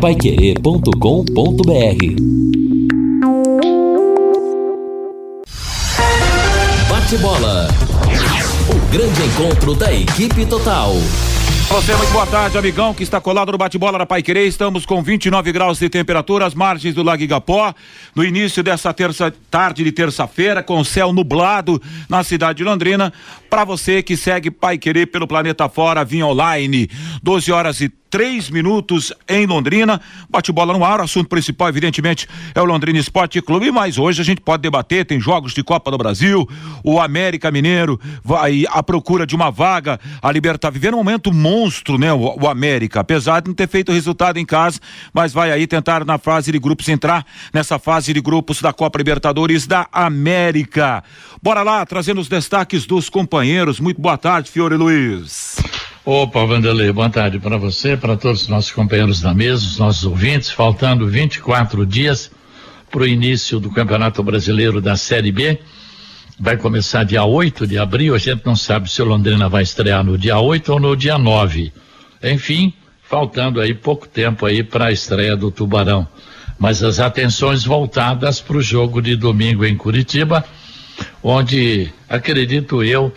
paiquerê.com.br Bate bola. O grande encontro da equipe total. Você, muito boa tarde, amigão que está colado no bate-bola da Pai Querer. Estamos com 29 graus de temperatura, às margens do Lago Igapó, no início dessa terça tarde de terça-feira, com céu nublado na cidade de Londrina. Para você que segue Pai Querer pelo planeta fora, vinha online, 12 horas e três minutos em Londrina. Bate bola no ar. O assunto principal, evidentemente, é o Londrina Esporte Clube. Mas hoje a gente pode debater. Tem jogos de Copa do Brasil. O América Mineiro vai à procura de uma vaga. A Libertad tá vivendo um momento monstro, né? O, o, América, apesar de não ter feito resultado em casa, mas vai aí tentar na fase de grupos entrar nessa fase de grupos da Copa Libertadores da América. Bora lá, trazendo os destaques dos companheiros. Muito boa tarde, Fiore Luiz. Opa, Vanderlei, boa tarde para você, para todos os nossos companheiros da mesa, os nossos ouvintes. Faltando 24 dias para o início do Campeonato Brasileiro da Série B. Vai começar dia 8 de abril. A gente não sabe se o Londrina vai estrear no dia 8 ou no dia 9. Enfim, faltando aí pouco tempo aí para a estreia do Tubarão. Mas as atenções voltadas para o jogo de domingo em Curitiba, onde, acredito eu,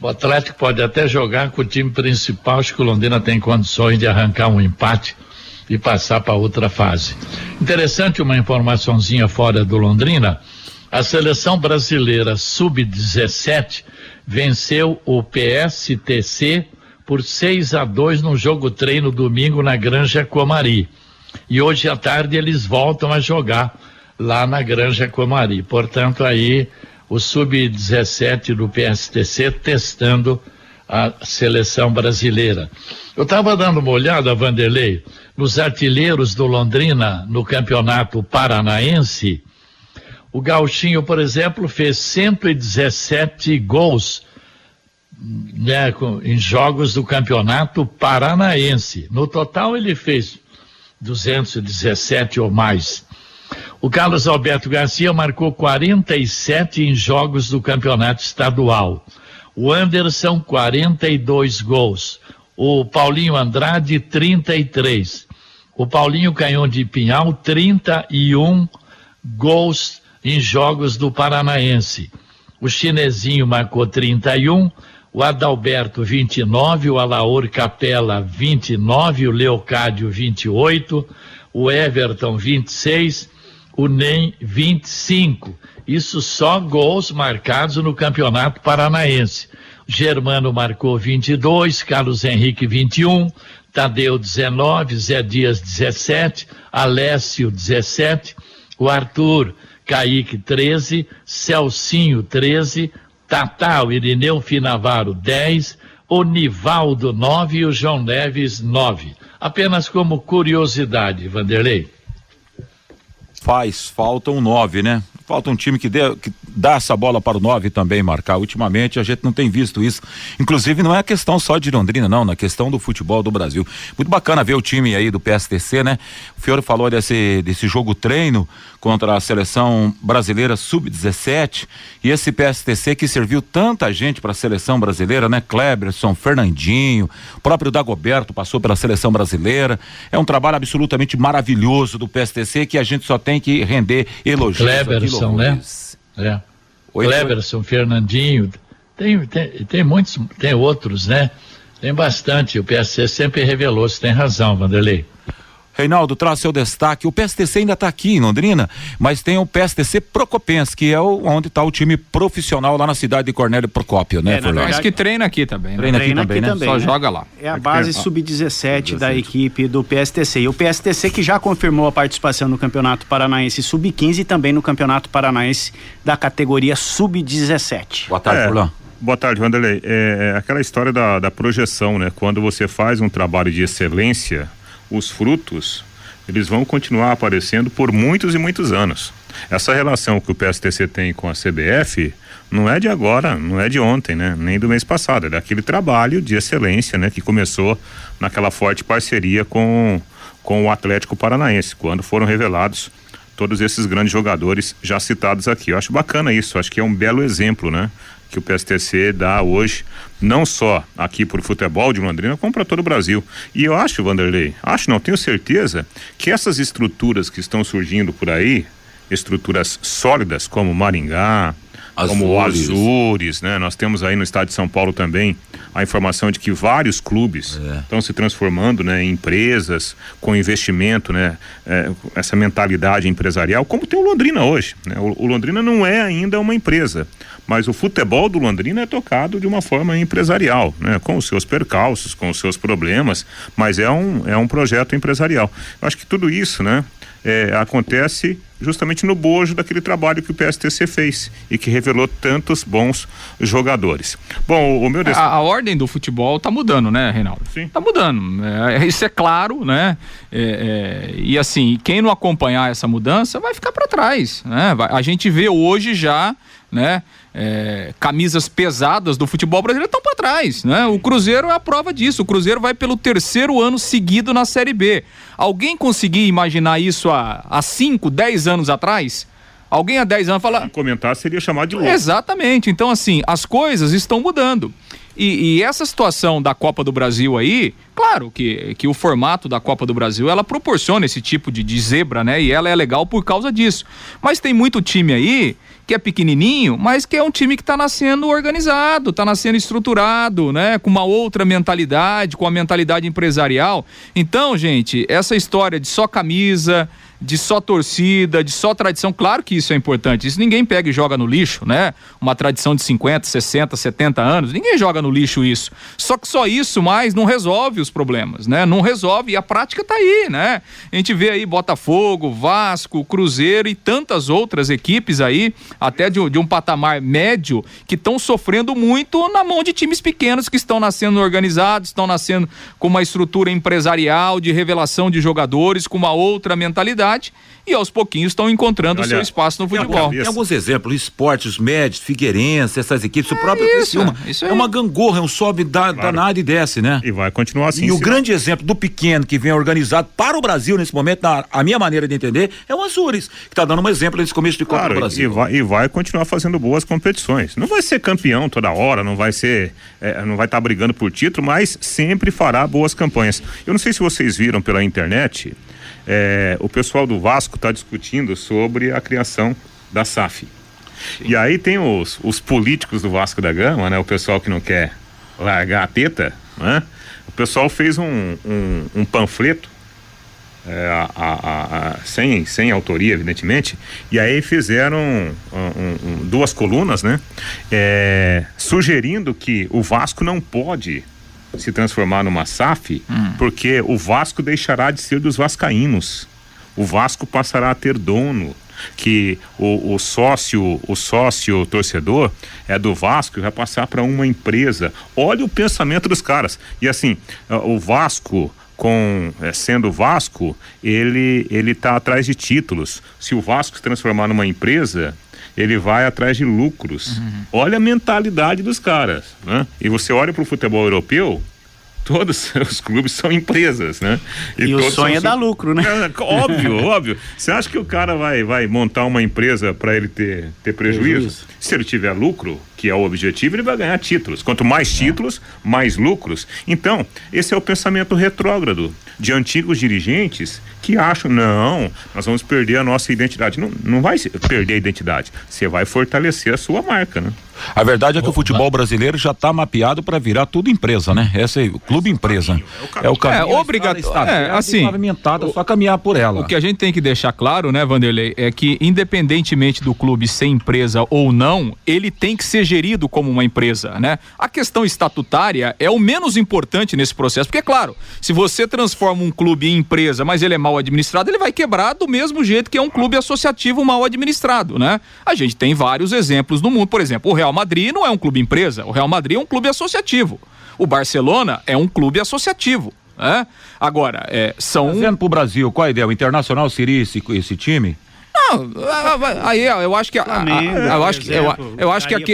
o Atlético pode até jogar com o time principal, acho que o Londrina tem condições de arrancar um empate e passar para outra fase. Interessante uma informaçãozinha fora do Londrina. A seleção brasileira sub-17 venceu o PSTC por 6 a 2 no jogo treino domingo na Granja Comari. E hoje à tarde eles voltam a jogar lá na Granja Comari. Portanto, aí o sub-17 do PSTC testando a seleção brasileira. Eu estava dando uma olhada, Vanderlei, nos artilheiros do Londrina no campeonato paranaense. O Gauchinho, por exemplo, fez 117 gols né, em jogos do campeonato paranaense. No total, ele fez 217 ou mais. O Carlos Alberto Garcia marcou 47 em jogos do campeonato estadual. O Anderson, 42 gols. O Paulinho Andrade, 33. O Paulinho Canhão de Pinhal, 31 gols em jogos do Paranaense. O Chinesinho marcou 31. O Adalberto, 29. O Alaor Capela, 29. O Leocádio, 28. O Everton, 26 o NEM 25. Isso só gols marcados no Campeonato Paranaense. Germano marcou 22, Carlos Henrique 21, Tadeu 19, Zé Dias 17, Alessio 17, o Arthur Kaique 13, Celcinho 13, Tatá, o Irineu Finavaro 10, o Nivaldo 9 e o João Neves 9. Apenas como curiosidade, Vanderlei. Faz, faltam nove, né? Falta um time que, dê, que dá essa bola para o nove também marcar. Ultimamente a gente não tem visto isso. Inclusive não é a questão só de Londrina, não, na questão do futebol do Brasil. Muito bacana ver o time aí do PSTC, né? O Fiore falou desse, desse jogo treino contra a seleção brasileira sub-17 e esse PSTC que serviu tanta gente para a seleção brasileira, né? Kleberson, Fernandinho, próprio Dagoberto passou pela seleção brasileira. É um trabalho absolutamente maravilhoso do PSTC que a gente só tem que render elogios. Cleberson, né? É. Oi, Cleberson, Fernandinho, tem, tem, tem muitos, tem outros, né? Tem bastante. O PSC sempre revelou, você tem razão, Vanderlei. Reinaldo, traz seu destaque. O PSTC ainda está aqui em Londrina, mas tem o PSTC Procopens, que é o, onde está o time profissional lá na cidade de Cornélio Procópio, né, é, verdade, Mas que treina aqui também, né? Treina, treina aqui, também, aqui né? também, Só né? joga lá. É a base sub-17 da equipe do PSTC. E o PSTC que já confirmou a participação no Campeonato Paranaense Sub-15 e também no Campeonato Paranaense da categoria Sub-17. Boa tarde, é. Furlan. Boa tarde, Vanderlei. É, é aquela história da, da projeção, né? Quando você faz um trabalho de excelência, os frutos eles vão continuar aparecendo por muitos e muitos anos. Essa relação que o PSTC tem com a CBF não é de agora, não é de ontem, né? Nem do mês passado, é daquele trabalho de excelência, né? Que começou naquela forte parceria com, com o Atlético Paranaense, quando foram revelados todos esses grandes jogadores já citados aqui. Eu acho bacana isso, acho que é um belo exemplo, né? Que o PSTC dá hoje, não só aqui por futebol de Londrina, como para todo o Brasil. E eu acho, Vanderlei, acho não, tenho certeza que essas estruturas que estão surgindo por aí, estruturas sólidas como Maringá, Azures. como o Azures, né? Nós temos aí no estado de São Paulo também a informação de que vários clubes é. estão se transformando, né, em empresas com investimento, né, é, essa mentalidade empresarial, como tem o Londrina hoje. Né? O, o, Londrina não é ainda uma empresa, mas o futebol do Londrina é tocado de uma forma empresarial, né, com os seus percalços, com os seus problemas, mas é um é um projeto empresarial. Eu acho que tudo isso, né, é, acontece justamente no bojo daquele trabalho que o PSTC fez e que revelou tantos bons jogadores. Bom, o, o meu a, a, ordem do futebol está mudando, né, Reinaldo? Sim. Tá mudando. É, isso é claro, né? É, é, e assim, quem não acompanhar essa mudança vai ficar para trás, né? Vai, a gente vê hoje já, né? É, camisas pesadas do futebol brasileiro estão para trás, né? O Cruzeiro é a prova disso. O Cruzeiro vai pelo terceiro ano seguido na Série B. Alguém conseguia imaginar isso há 5, 10 anos atrás? Alguém há 10 anos fala. Comentar seria chamar de louco. Exatamente. Então, assim, as coisas estão mudando. E, e, essa situação da Copa do Brasil aí, claro que, que o formato da Copa do Brasil ela proporciona esse tipo de, de zebra, né? E ela é legal por causa disso. Mas tem muito time aí que é pequenininho, mas que é um time que está nascendo organizado, está nascendo estruturado, né? Com uma outra mentalidade, com a mentalidade empresarial. Então, gente, essa história de só camisa, de só torcida, de só tradição. Claro que isso é importante. Isso ninguém pega e joga no lixo, né? Uma tradição de 50, 60, 70 anos. Ninguém joga no lixo isso. Só que só isso mais não resolve os problemas, né? Não resolve. E a prática tá aí, né? A gente vê aí Botafogo, Vasco, Cruzeiro e tantas outras equipes aí, até de, de um patamar médio, que estão sofrendo muito na mão de times pequenos que estão nascendo organizados, estão nascendo com uma estrutura empresarial de revelação de jogadores, com uma outra mentalidade e aos pouquinhos estão encontrando o seu espaço no futebol. Tem alguns exemplos, esportes médios, Figueirense, essas equipes, é o próprio isso, Isso é uma gangorra, é um sobe da, claro. danado e desce, né? E vai continuar assim. E o grande exemplo do pequeno que vem organizado para o Brasil nesse momento, na a minha maneira de entender, é o Azures, que está dando um exemplo nesse começo de Copa claro, do Brasil. E vai, e vai continuar fazendo boas competições. Não vai ser campeão toda hora, não vai ser, é, não vai estar tá brigando por título, mas sempre fará boas campanhas. Eu não sei se vocês viram pela internet, é, o pessoal do Vasco está discutindo sobre a criação da SAF. Sim. E aí tem os, os políticos do Vasco da Gama, né? O pessoal que não quer largar a teta, né? O pessoal fez um, um, um panfleto é, a, a, a, sem, sem autoria, evidentemente, e aí fizeram um, duas colunas, né? É, sugerindo que o Vasco não pode se transformar numa SAF, hum. porque o Vasco deixará de ser dos vascaínos. O Vasco passará a ter dono, que o, o, sócio, o sócio torcedor é do Vasco e vai passar para uma empresa. Olha o pensamento dos caras. E assim, o Vasco com é, sendo Vasco, ele ele está atrás de títulos. Se o Vasco se transformar numa empresa, ele vai atrás de lucros. Uhum. Olha a mentalidade dos caras, né? E você olha para o futebol europeu, todos os clubes são empresas, né? E, e o sonho é dar lucro, né? É, óbvio, óbvio. Você acha que o cara vai, vai montar uma empresa para ele ter, ter prejuízo? prejuízo? Se ele tiver lucro, que é o objetivo, ele vai ganhar títulos. Quanto mais é. títulos, mais lucros. Então, esse é o pensamento retrógrado de antigos dirigentes que acham, não, nós vamos perder a nossa identidade. Não, não vai perder a identidade, você vai fortalecer a sua marca, né? A verdade é que o futebol brasileiro já está mapeado para virar tudo empresa, né? Essa é o clube empresa. É o caminho. É, obrigado. É, assim, pavimentada, só caminhar por ela. O que a gente tem que deixar claro, né, Vanderlei, é que independentemente do clube ser empresa ou não, ele tem que ser gerido como uma empresa, né? A questão estatutária é o menos importante nesse processo, porque é claro, se você transforma um clube em empresa, mas ele é mal administrado, ele vai quebrar do mesmo jeito que é um clube associativo mal administrado, né? A gente tem vários exemplos no mundo, por exemplo, o Real Madrid não é um clube empresa, o Real Madrid é um clube associativo. O Barcelona é um clube associativo. Né? Agora, é, são. Trazendo para o Brasil, qual a ideia? O Internacional seria esse, esse time? Não, aí eu acho que a, eu acho que eu, eu acho que aqui,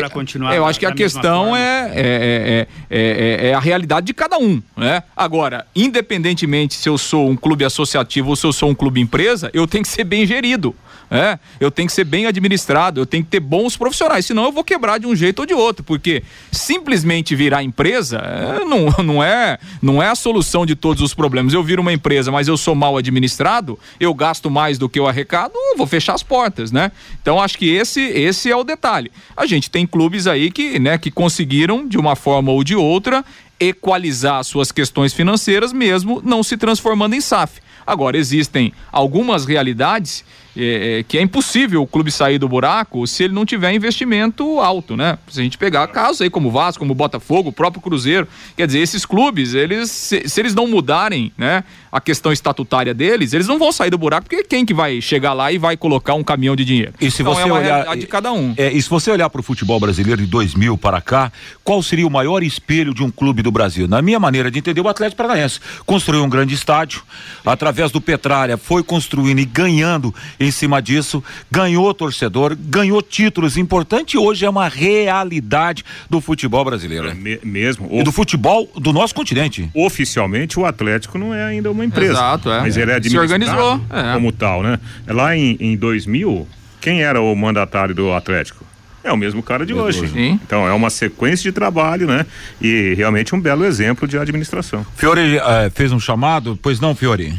eu acho que a questão é é, é, é, é, a realidade de cada um, né? Agora, independentemente se eu sou um clube associativo ou se eu sou um clube empresa, eu tenho que ser bem gerido. É, eu tenho que ser bem administrado, eu tenho que ter bons profissionais, senão eu vou quebrar de um jeito ou de outro, porque simplesmente virar empresa é, não, não, é, não é a solução de todos os problemas. Eu viro uma empresa, mas eu sou mal administrado, eu gasto mais do que eu arrecado, eu vou fechar as portas, né? Então acho que esse, esse é o detalhe. A gente tem clubes aí que, né, que conseguiram, de uma forma ou de outra, equalizar suas questões financeiras, mesmo não se transformando em SAF. Agora, existem algumas realidades é, é, que é impossível o clube sair do buraco se ele não tiver investimento alto, né? Se a gente pegar casos aí como o Vasco, como o Botafogo, o próprio Cruzeiro, quer dizer, esses clubes, eles, se, se, eles não mudarem, né, a questão estatutária deles, eles não vão sair do buraco, porque quem que vai chegar lá e vai colocar um caminhão de dinheiro? E se então, você é olhar de cada um. É, e se você olhar para o futebol brasileiro de 2000 para cá, qual seria o maior espelho de um clube do Brasil? Na minha maneira de entender, o Atlético Paranaense construiu um grande estádio, através do Petralha foi construindo e ganhando em cima disso, ganhou torcedor, ganhou títulos importantes e hoje é uma realidade do futebol brasileiro. É me, mesmo. E do futebol do nosso continente. Oficialmente o Atlético não é ainda uma empresa. Exato, é. Mas ele é administrado Se organizou, é. como tal, né? Lá em, em 2000, quem era o mandatário do Atlético? É o mesmo cara de hoje. Sim. Então é uma sequência de trabalho, né? E realmente um belo exemplo de administração. Fiore eh, fez um chamado, pois não, Fiore?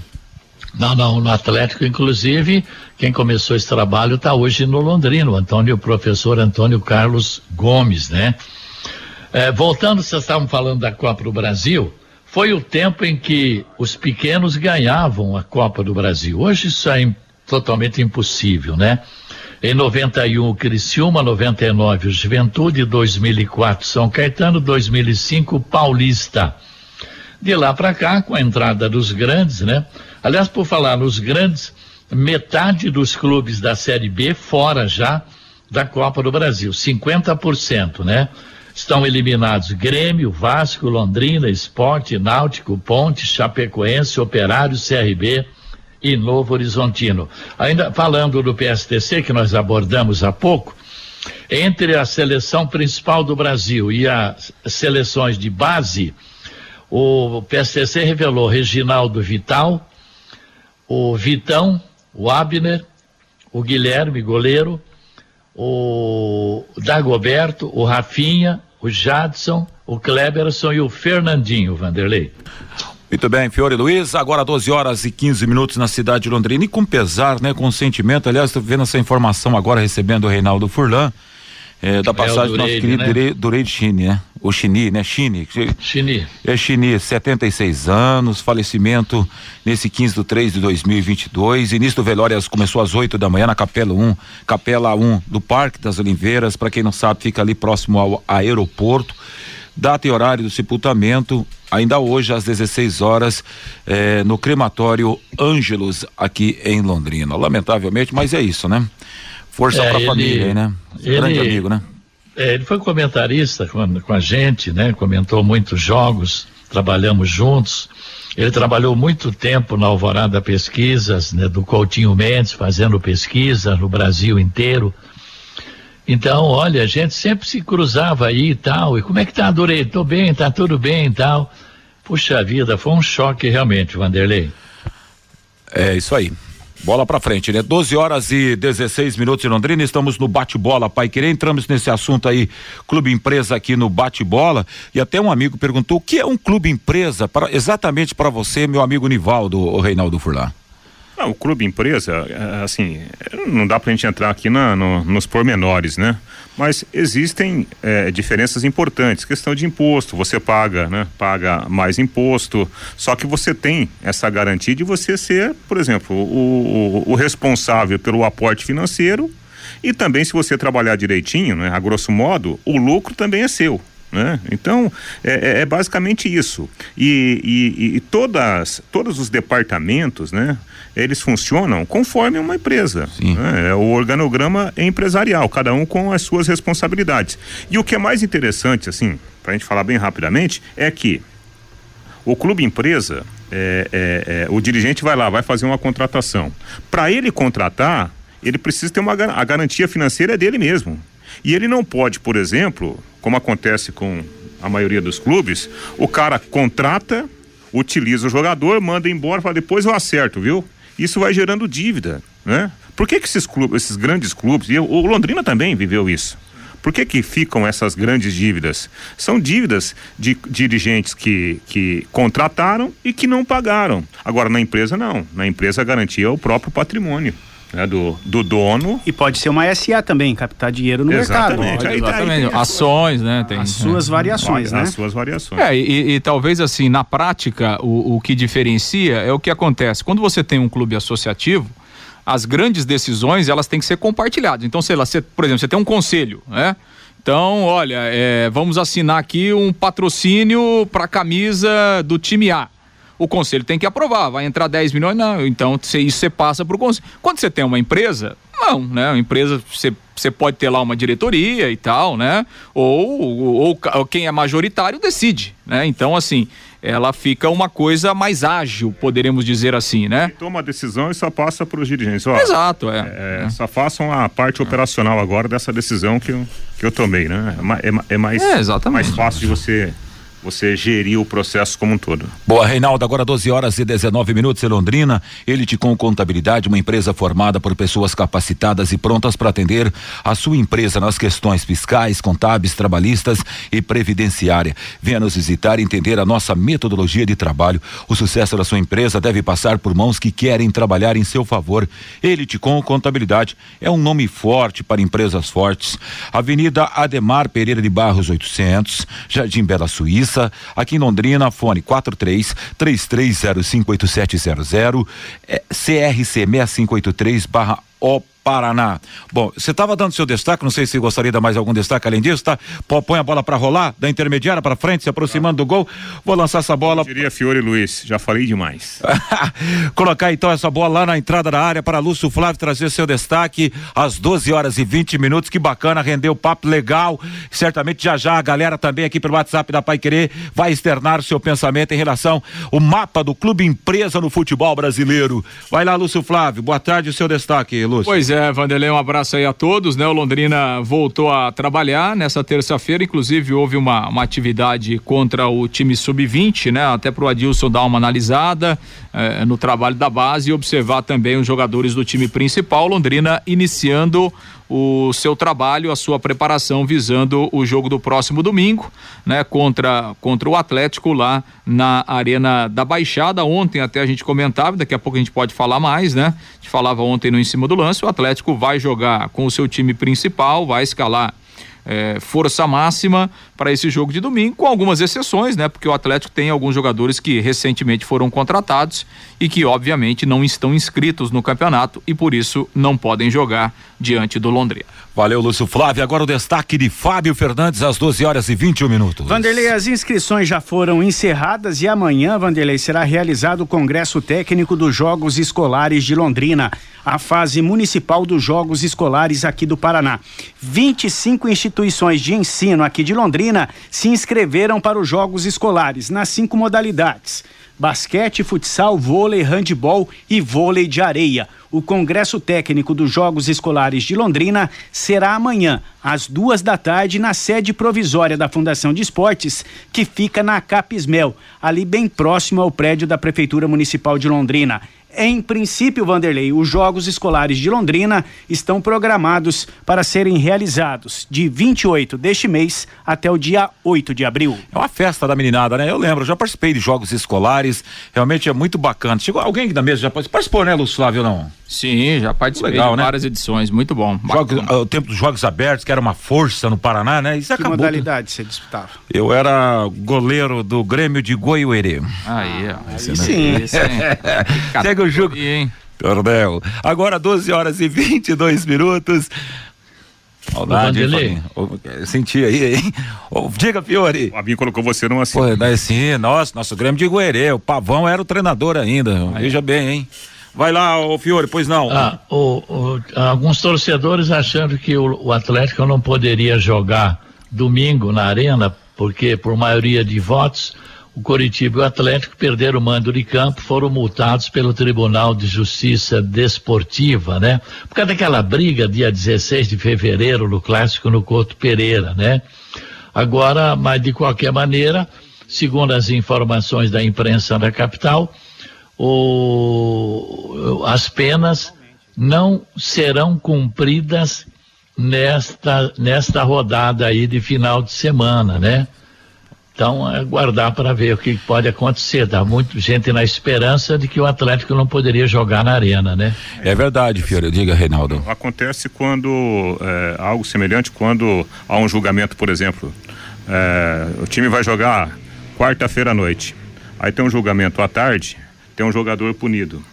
Não, não, no Atlético, inclusive, quem começou esse trabalho está hoje no Londrino, Antônio, o professor Antônio Carlos Gomes, né? É, voltando, vocês estavam falando da Copa do Brasil, foi o tempo em que os pequenos ganhavam a Copa do Brasil. Hoje isso é totalmente impossível, né? Em 91, o Criciúma, 99, o Juventude, 2004, São Caetano, 2005, Paulista. De lá para cá, com a entrada dos grandes, né? Aliás, por falar nos grandes, metade dos clubes da Série B fora já da Copa do Brasil, 50%, né? Estão eliminados Grêmio, Vasco, Londrina, Esporte, Náutico, Ponte, Chapecoense, Operário, CRB e Novo Horizontino. Ainda falando do PSTC, que nós abordamos há pouco, entre a seleção principal do Brasil e as seleções de base, o PSTC revelou Reginaldo Vital, o Vitão, o Abner, o Guilherme, goleiro, o Dagoberto, o Rafinha, o Jadson, o Kleberson e o Fernandinho, Vanderlei. Muito bem, Fiore Luiz, agora 12 horas e 15 minutos na cidade de Londrina e com pesar, né, com sentimento, aliás, estou vendo essa informação agora recebendo o Reinaldo Furlan, é, da passagem do nosso querido né? Durei de Chini, né? O Chini, né? Chini. Chini. É Chini, 76 anos, falecimento nesse 15 de 3 de 2022. Início do velório começou às 8 da manhã na Capela 1, Capela 1 do Parque das Oliveiras. Para quem não sabe, fica ali próximo ao aeroporto. Data e horário do sepultamento, ainda hoje às 16 horas, eh, no crematório Ângelos, aqui em Londrina. Lamentavelmente, mas é isso, né? Força é, para a família, né? Ele, Grande amigo, né? É, ele foi comentarista com, com a gente, né? Comentou muitos jogos, trabalhamos juntos. Ele trabalhou muito tempo na Alvorada Pesquisas, né, do Coutinho Mendes, fazendo pesquisa no Brasil inteiro. Então, olha, a gente sempre se cruzava aí e tal. E como é que tá, Adorei? Tô bem, tá tudo bem e tal. Puxa vida, foi um choque realmente, Vanderlei. É isso aí. Bola para frente, né? 12 horas e 16 minutos em Londrina, estamos no bate-bola, pai querer. Entramos nesse assunto aí, clube empresa aqui no bate-bola. E até um amigo perguntou: o que é um clube empresa para exatamente para você, meu amigo Nivaldo, o Reinaldo Furlan? Ah, o clube empresa, é, assim, não dá pra gente entrar aqui na, no, nos pormenores, né? Mas existem é, diferenças importantes. Questão de imposto, você paga, né? Paga mais imposto, só que você tem essa garantia de você ser, por exemplo, o, o, o responsável pelo aporte financeiro e também se você trabalhar direitinho, né? A grosso modo, o lucro também é seu. Né? Então é, é, é basicamente isso e, e, e, todas todos os departamentos né eles funcionam conforme uma empresa né? é o organograma empresarial cada um com as suas responsabilidades e o que é mais interessante assim para a gente falar bem rapidamente é que o clube empresa é, é, é, o dirigente vai lá vai fazer uma contratação para ele contratar ele precisa ter uma a garantia financeira dele mesmo. E ele não pode, por exemplo, como acontece com a maioria dos clubes, o cara contrata, utiliza o jogador, manda embora, fala depois eu acerto, viu? Isso vai gerando dívida, né? Por que, que esses clubes, esses grandes clubes, e o Londrina também viveu isso. Por que, que ficam essas grandes dívidas? São dívidas de dirigentes que, que contrataram e que não pagaram. Agora, na empresa, não. Na empresa, a garantia é o próprio patrimônio. Né, do, do dono. E pode ser uma SA também, captar dinheiro no exatamente. mercado. Pode, exatamente. Aí, ações, né? Tem, as suas é. variações, né? As suas variações. É, e, e, talvez assim, na prática, o, o que diferencia é o que acontece. Quando você tem um clube associativo, as grandes decisões elas têm que ser compartilhadas. Então, sei lá, você, por exemplo, você tem um conselho, né? Então, olha, é, vamos assinar aqui um patrocínio para a camisa do time A. O conselho tem que aprovar, vai entrar 10 milhões, não. Então, isso você passa para o conselho. Quando você tem uma empresa, não, né? Uma empresa, você, você pode ter lá uma diretoria e tal, né? Ou, ou, ou quem é majoritário decide, né? Então, assim, ela fica uma coisa mais ágil, poderemos dizer assim, né? Toma a decisão e só passa para os dirigentes. Ó, Exato, é. é, é. Só façam a parte operacional agora dessa decisão que eu, que eu tomei, né? É, é, é mais, é, mais fácil de você você gerir o processo como um todo. Boa, Reinaldo, agora 12 horas e 19 minutos em Londrina. Elite com Contabilidade, uma empresa formada por pessoas capacitadas e prontas para atender a sua empresa nas questões fiscais, contábeis, trabalhistas e previdenciária. Venha nos visitar e entender a nossa metodologia de trabalho. O sucesso da sua empresa deve passar por mãos que querem trabalhar em seu favor. Elite com Contabilidade é um nome forte para empresas fortes. Avenida Ademar Pereira de Barros 800, Jardim Bela Suíça aqui em Londrina, fone 43 33058700, é, CRC 6583 barra O Paraná. Bom, você estava dando seu destaque, não sei se gostaria de dar mais algum destaque além disso, tá? Põe a bola para rolar, da intermediária para frente, se aproximando do gol. Vou lançar essa bola. Eu diria Fiore Luiz, já falei demais. Colocar então essa bola lá na entrada da área para Lúcio Flávio trazer seu destaque às 12 horas e 20 minutos. Que bacana, rendeu papo legal. Certamente já já a galera também aqui pelo WhatsApp da Pai Querer vai externar o seu pensamento em relação ao mapa do clube empresa no futebol brasileiro. Vai lá, Lúcio Flávio. Boa tarde, o seu destaque, Lúcio. Pois é, Vanderlei, um abraço aí a todos, né? O Londrina voltou a trabalhar nessa terça-feira, inclusive houve uma, uma atividade contra o time sub-20, né? Até pro Adilson dar uma analisada eh, no trabalho da base e observar também os jogadores do time principal. Londrina iniciando o seu trabalho, a sua preparação visando o jogo do próximo domingo, né, contra contra o Atlético lá na Arena da Baixada. Ontem até a gente comentava, daqui a pouco a gente pode falar mais, né? A gente falava ontem no em cima do lance, o Atlético vai jogar com o seu time principal, vai escalar é, força máxima para esse jogo de domingo, com algumas exceções, né? Porque o Atlético tem alguns jogadores que recentemente foram contratados e que, obviamente, não estão inscritos no campeonato e por isso não podem jogar diante do Londrina. Valeu, Lúcio Flávio. Agora o destaque de Fábio Fernandes às 12 horas e 21 minutos. Vanderlei, as inscrições já foram encerradas e amanhã, Vanderlei, será realizado o Congresso Técnico dos Jogos Escolares de Londrina, a fase municipal dos Jogos Escolares aqui do Paraná. 25 instituições de ensino aqui de Londrina se inscreveram para os Jogos Escolares nas cinco modalidades: basquete, futsal, vôlei, handebol e vôlei de areia. O Congresso Técnico dos Jogos Escolares de Londrina será amanhã, às duas da tarde, na sede provisória da Fundação de Esportes, que fica na Capismel, ali bem próximo ao prédio da Prefeitura Municipal de Londrina. Em princípio, Vanderlei, os Jogos Escolares de Londrina estão programados para serem realizados de 28 deste mês até o dia 8 de abril. É uma festa da meninada, né? Eu lembro, já participei de Jogos Escolares, realmente é muito bacana. Chegou alguém aqui da mesa já participou, né, Lúcio Flávio, não? Sim, já participei Legal, de né? várias edições, muito bom. Jogos, o tempo dos Jogos Abertos, que era uma força no Paraná, né? Isso que acabou. modalidade você disputava? Eu era goleiro do Grêmio de Goiuerê. Aí, ó. Aí, aí sim. Isso, Chega o jogo. Perdeu. Agora 12 horas e 22 minutos. Saudade, hein, Senti aí, hein? diga, Fiore. O Fabinho colocou você numa assim. Pô, daí sim, nossa, nosso Grêmio de Goierê. O Pavão era o treinador ainda. Aí. Veja bem, hein? Vai lá, o Fiore, pois não. Ah, o, o, alguns torcedores achando que o, o, Atlético não poderia jogar domingo na arena, porque por maioria de votos o Coritiba e o Atlético perderam o mando de campo, foram multados pelo Tribunal de Justiça Desportiva, né? Por causa daquela briga dia 16 de fevereiro no clássico no Couto Pereira, né? Agora, mas de qualquer maneira, segundo as informações da imprensa da capital, o, as penas não serão cumpridas nesta, nesta rodada aí de final de semana, né? Então, aguardar para ver o que pode acontecer. Dá muita gente na esperança de que o Atlético não poderia jogar na arena, né? É verdade, Fiore. Diga, Reinaldo. Acontece quando é, algo semelhante quando há um julgamento, por exemplo. É, o time vai jogar quarta-feira à noite. Aí tem um julgamento à tarde, tem um jogador punido.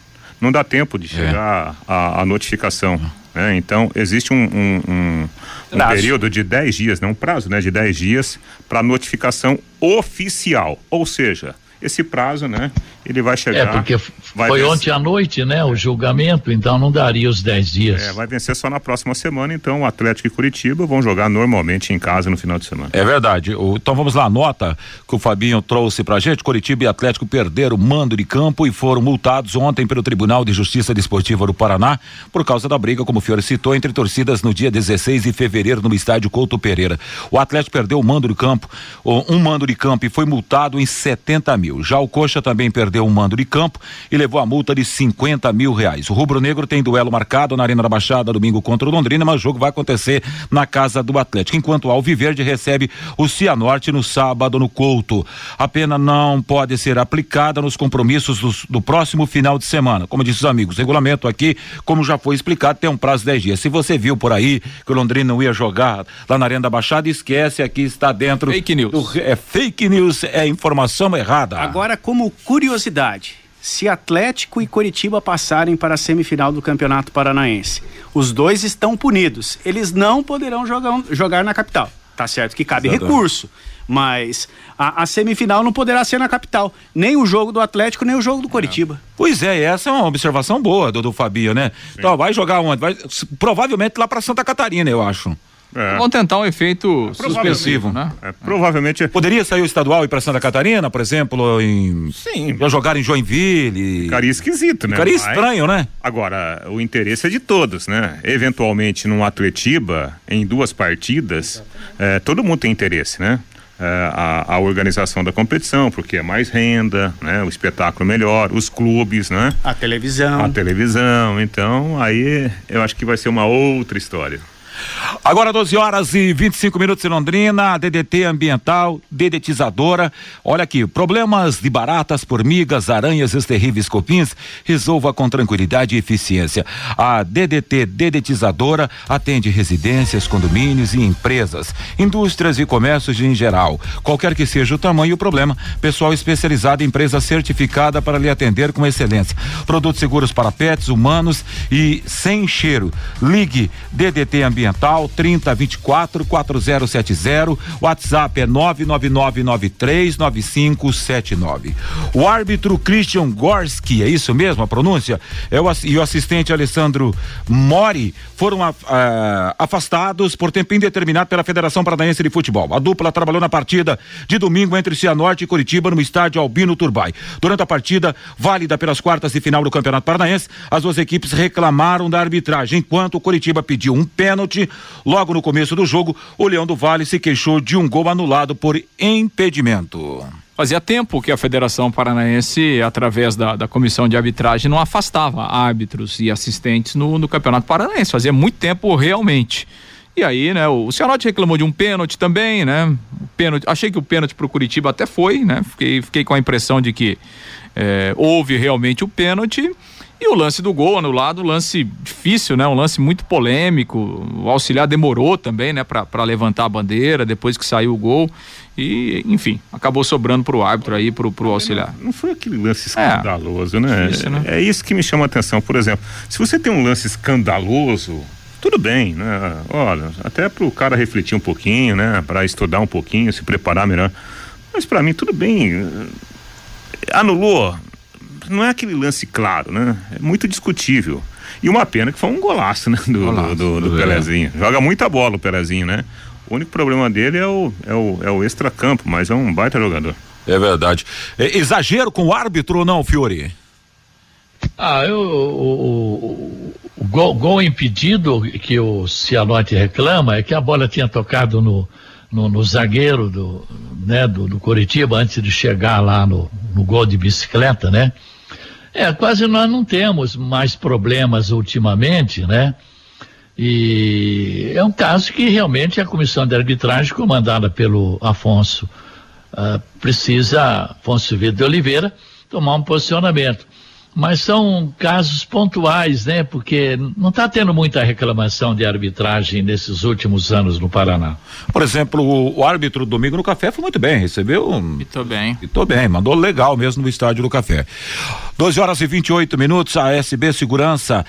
Não dá tempo de é. chegar é. a, a, notificação. Né? Então, existe um, um, um, um período de 10 dias, né? um prazo né? de 10 dias para notificação oficial. Ou seja, esse prazo, né? Ele vai chegar. É, porque foi vencer. ontem à noite, né? O julgamento, então não daria os 10 dias. É, vai vencer só na próxima semana, então o Atlético e Curitiba vão jogar normalmente em casa no final de semana. É verdade. O, então vamos lá, a nota que o Fabinho trouxe pra gente: Curitiba e Atlético perderam o mando de campo e foram multados ontem pelo Tribunal de Justiça Desportiva do Paraná por causa da briga, como o Fiore citou, entre torcidas no dia 16 de fevereiro no estádio Couto Pereira. O Atlético perdeu o mando de campo, um mando de campo e foi multado em 70 mil mil. Já o Coxa também perdeu um mando de campo e levou a multa de 50 mil reais. O Rubro Negro tem duelo marcado na Arena da Baixada domingo contra o Londrina, mas o jogo vai acontecer na casa do Atlético. Enquanto o Alviverde recebe o Cianorte no sábado no Couto. A pena não pode ser aplicada nos compromissos do, do próximo final de semana. Como disse os amigos, o regulamento aqui, como já foi explicado, tem um prazo de 10 dias. Se você viu por aí que o Londrina não ia jogar lá na Arena da Baixada, esquece, aqui está dentro. Fake news. Do, é fake news, é informação errada. Agora, como curiosidade, se Atlético e Coritiba passarem para a semifinal do Campeonato Paranaense, os dois estão punidos. Eles não poderão jogar, jogar na capital. Tá certo que cabe Exato. recurso, mas a, a, semifinal não poderá ser na capital. Nem o jogo do Atlético, nem o jogo do Coritiba. É. Pois é, essa é uma observação boa do, do Fabio, né? Sim. Então, vai jogar onde? Vai, provavelmente lá para Santa Catarina, eu acho. É. Vamos tentar um efeito suspensivo, né? É, provavelmente. Poderia sair o estadual e para Santa Catarina, por exemplo, em. Sim. Já jogar em Joinville. Ficaria esquisito, né? Ficaria estranho, né? Agora, o interesse é de todos, né? Eventualmente, num Atletiba, em duas partidas, é, todo mundo tem interesse, né? É, a, a, organização da competição, porque é mais renda, né? O espetáculo melhor, os clubes, né? A televisão. A televisão, então aí eu acho que vai ser uma outra história. Agora 12 horas e 25 minutos em Londrina, DDT ambiental, dedetizadora. Olha aqui, problemas de baratas, formigas, aranhas, e terríveis copins, resolva com tranquilidade e eficiência. A DDT dedetizadora atende residências, condomínios e empresas, indústrias e comércios em geral. Qualquer que seja o tamanho e o problema, pessoal especializado, empresa certificada para lhe atender com excelência. Produtos seguros para pets, humanos e sem cheiro. Ligue DDT ambiental Ambiental 3024 4070. WhatsApp é 999939579. O árbitro Christian Gorski, é isso mesmo a pronúncia? É o, e o assistente Alessandro Mori foram a, a, afastados por tempo indeterminado pela Federação Paranaense de Futebol. A dupla trabalhou na partida de domingo entre Cianorte e Curitiba no estádio Albino Turbay. Durante a partida, válida pelas quartas de final do Campeonato Paranaense, as duas equipes reclamaram da arbitragem, enquanto o Curitiba pediu um pênalti Logo no começo do jogo, o Leão do Vale se queixou de um gol anulado por impedimento. Fazia tempo que a Federação Paranaense, através da, da comissão de arbitragem, não afastava árbitros e assistentes no, no Campeonato Paranaense. Fazia muito tempo realmente. E aí, né, o Cianorte reclamou de um pênalti também, né? O pênalti, achei que o pênalti pro Curitiba até foi, né? Fiquei, fiquei com a impressão de que é, houve realmente o pênalti. E o lance do gol anulado, lance difícil, né? Um lance muito polêmico. O auxiliar demorou também, né, para levantar a bandeira depois que saiu o gol. E, enfim, acabou sobrando pro árbitro aí, pro, pro auxiliar. Não, não foi aquele lance é. escandaloso, é, né? Difícil, né? É isso que me chama a atenção. Por exemplo, se você tem um lance escandaloso, tudo bem, né? Olha, até pro cara refletir um pouquinho, né? Para estudar um pouquinho, se preparar melhor. Mas para mim, tudo bem. Anulou, não é aquele lance claro, né? É muito discutível. E uma pena que foi um golaço, né? Do, golaço, do, do, do Pelezinho. Joga muita bola o Pelezinho, né? O único problema dele é o, é o, é o extracampo, mas é um baita jogador. É verdade. É, exagero com o árbitro ou não, Fiore? Ah, eu, o, o, o gol, gol, impedido que o Cialotti reclama é que a bola tinha tocado no, no, no zagueiro do, né, do, do Coritiba antes de chegar lá no, no gol de bicicleta, né? É, quase nós não temos mais problemas ultimamente, né? E é um caso que realmente a comissão de arbitragem, comandada pelo Afonso, uh, precisa, Afonso Vitor de Oliveira, tomar um posicionamento mas são casos pontuais, né? Porque não está tendo muita reclamação de arbitragem nesses últimos anos no Paraná. Por exemplo, o, o árbitro domingo no café foi muito bem, recebeu. Estou bem. Estou bem, mandou legal mesmo no estádio do café. 12 horas e 28 minutos, a SB Segurança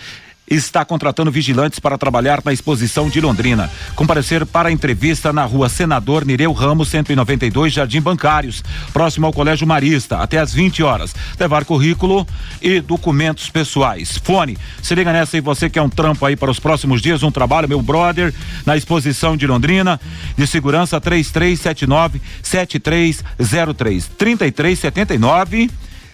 está contratando vigilantes para trabalhar na exposição de Londrina. Comparecer para a entrevista na rua Senador Nireu Ramos, 192, Jardim Bancários, próximo ao Colégio Marista, até às 20 horas. Levar currículo e documentos pessoais. Fone, se liga nessa e você quer um trampo aí para os próximos dias, um trabalho, meu brother, na exposição de Londrina, de segurança 3379 7303 3379